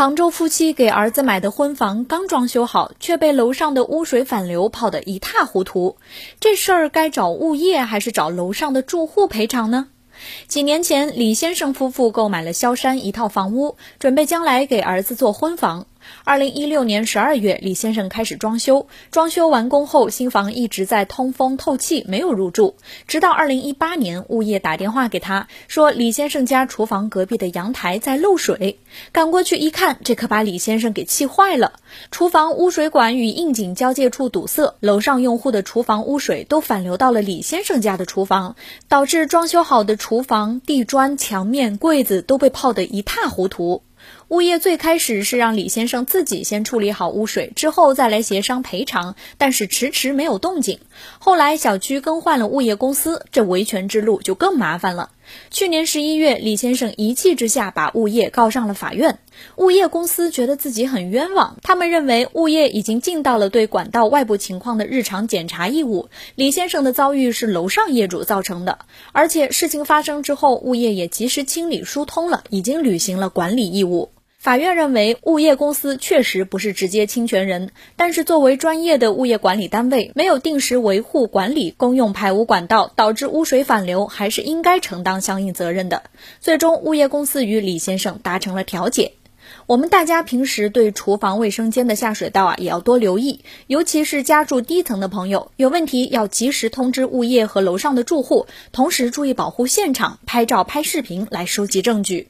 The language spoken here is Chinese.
杭州夫妻给儿子买的婚房刚装修好，却被楼上的污水反流泡得一塌糊涂。这事儿该找物业还是找楼上的住户赔偿呢？几年前，李先生夫妇购买了萧山一套房屋，准备将来给儿子做婚房。二零一六年十二月，李先生开始装修。装修完工后，新房一直在通风透气，没有入住。直到二零一八年，物业打电话给他说，李先生家厨房隔壁的阳台在漏水。赶过去一看，这可把李先生给气坏了。厨房污水管与应景交界处堵塞，楼上用户的厨房污水都反流到了李先生家的厨房，导致装修好的厨房地砖、墙面、柜子都被泡得一塌糊涂。物业最开始是让李先生自己先处理好污水，之后再来协商赔偿，但是迟迟没有动静。后来小区更换了物业公司，这维权之路就更麻烦了。去年十一月，李先生一气之下把物业告上了法院。物业公司觉得自己很冤枉，他们认为物业已经尽到了对管道外部情况的日常检查义务。李先生的遭遇是楼上业主造成的，而且事情发生之后，物业也及时清理疏通了，已经履行了管理义务。法院认为，物业公司确实不是直接侵权人，但是作为专业的物业管理单位，没有定时维护管理公用排污管道，导致污水反流，还是应该承担相应责任的。最终，物业公司与李先生达成了调解。我们大家平时对厨房卫生间的下水道啊，也要多留意，尤其是家住低层的朋友，有问题要及时通知物业和楼上的住户，同时注意保护现场，拍照拍视频来收集证据。